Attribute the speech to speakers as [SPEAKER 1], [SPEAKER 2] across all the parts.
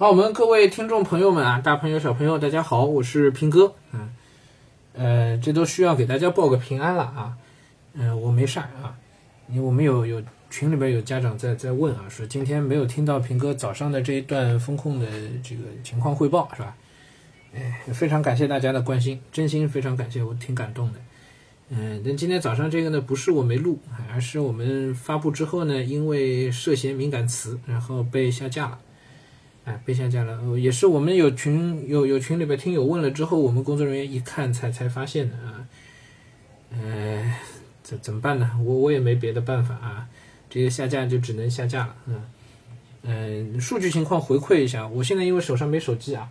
[SPEAKER 1] 好，我们各位听众朋友们啊，大朋友小朋友，大家好，我是平哥。嗯，呃，这都需要给大家报个平安了啊。嗯、我没事儿啊，因为我们有有群里边有家长在在问啊，说今天没有听到平哥早上的这一段风控的这个情况汇报是吧？哎，非常感谢大家的关心，真心非常感谢，我挺感动的。嗯，但今天早上这个呢，不是我没录，而是我们发布之后呢，因为涉嫌敏感词，然后被下架了。哎，被下架了，也是我们有群有有群里边听友问了之后，我们工作人员一看才才发现的啊。呃，怎怎么办呢？我我也没别的办法啊，这个下架就只能下架了。嗯嗯，数据情况回馈一下，我现在因为手上没手机啊，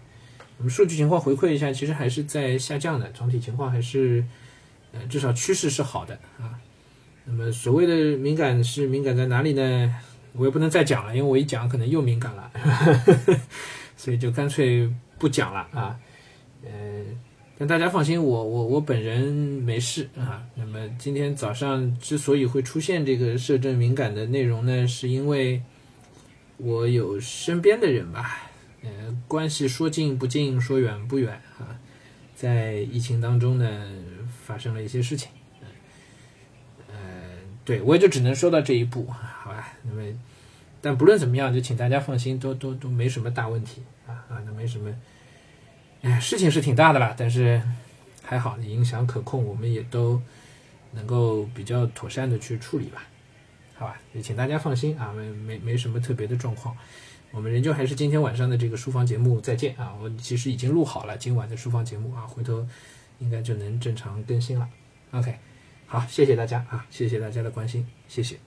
[SPEAKER 1] 我们数据情况回馈一下，其实还是在下降的，总体情况还是呃至少趋势是好的啊。那么所谓的敏感是敏感在哪里呢？我也不能再讲了，因为我一讲可能又敏感了，所以就干脆不讲了啊。呃，但大家放心，我我我本人没事啊。那么今天早上之所以会出现这个摄政敏感的内容呢，是因为我有身边的人吧，呃，关系说近不近，说远不远啊，在疫情当中呢发生了一些事情。呃，对我也就只能说到这一步，好吧？那么，但不论怎么样，就请大家放心，都都都没什么大问题啊啊，那没什么，哎，事情是挺大的啦，但是还好，影响可控，我们也都能够比较妥善的去处理吧，好吧？也请大家放心啊，没没没什么特别的状况，我们仍旧还是今天晚上的这个书房节目再见啊，我其实已经录好了今晚的书房节目啊，回头应该就能正常更新了，OK。好，谢谢大家啊，谢谢大家的关心，谢谢。